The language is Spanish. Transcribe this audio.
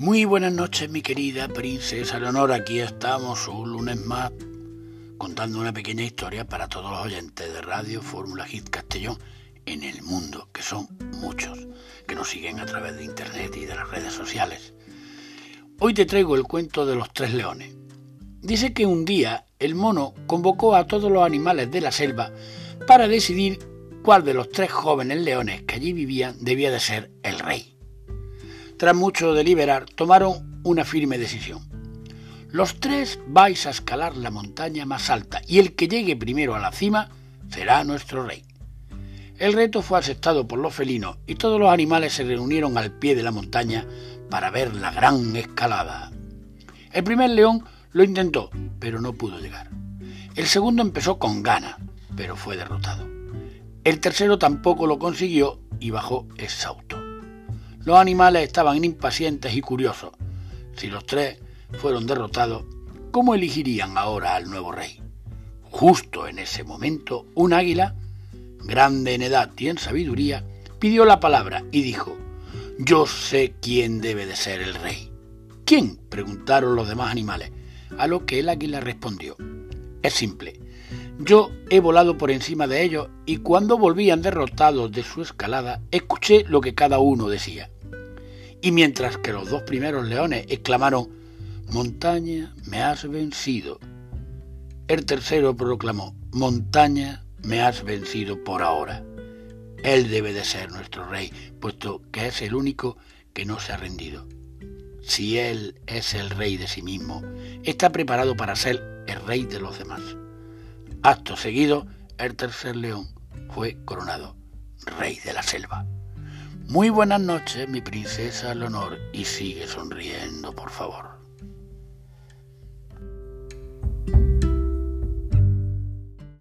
Muy buenas noches, mi querida princesa Leonor. Aquí estamos un lunes más contando una pequeña historia para todos los oyentes de Radio Fórmula Hit Castellón en el mundo, que son muchos, que nos siguen a través de internet y de las redes sociales. Hoy te traigo el cuento de los tres leones. Dice que un día el mono convocó a todos los animales de la selva para decidir cuál de los tres jóvenes leones que allí vivían debía de ser. Tras mucho deliberar, tomaron una firme decisión. Los tres vais a escalar la montaña más alta y el que llegue primero a la cima será nuestro rey. El reto fue aceptado por los felinos y todos los animales se reunieron al pie de la montaña para ver la gran escalada. El primer león lo intentó, pero no pudo llegar. El segundo empezó con gana, pero fue derrotado. El tercero tampoco lo consiguió y bajó exhausto. Los animales estaban impacientes y curiosos. Si los tres fueron derrotados, ¿cómo elegirían ahora al nuevo rey? Justo en ese momento, un águila, grande en edad y en sabiduría, pidió la palabra y dijo, Yo sé quién debe de ser el rey. ¿Quién? preguntaron los demás animales, a lo que el águila respondió, Es simple, yo he volado por encima de ellos y cuando volvían derrotados de su escalada, escuché lo que cada uno decía. Y mientras que los dos primeros leones exclamaron, Montaña, me has vencido, el tercero proclamó, Montaña, me has vencido por ahora. Él debe de ser nuestro rey, puesto que es el único que no se ha rendido. Si Él es el rey de sí mismo, está preparado para ser el rey de los demás. Acto seguido, el tercer león fue coronado rey de la selva. Muy buenas noches, mi princesa Leonor, y sigue sonriendo, por favor.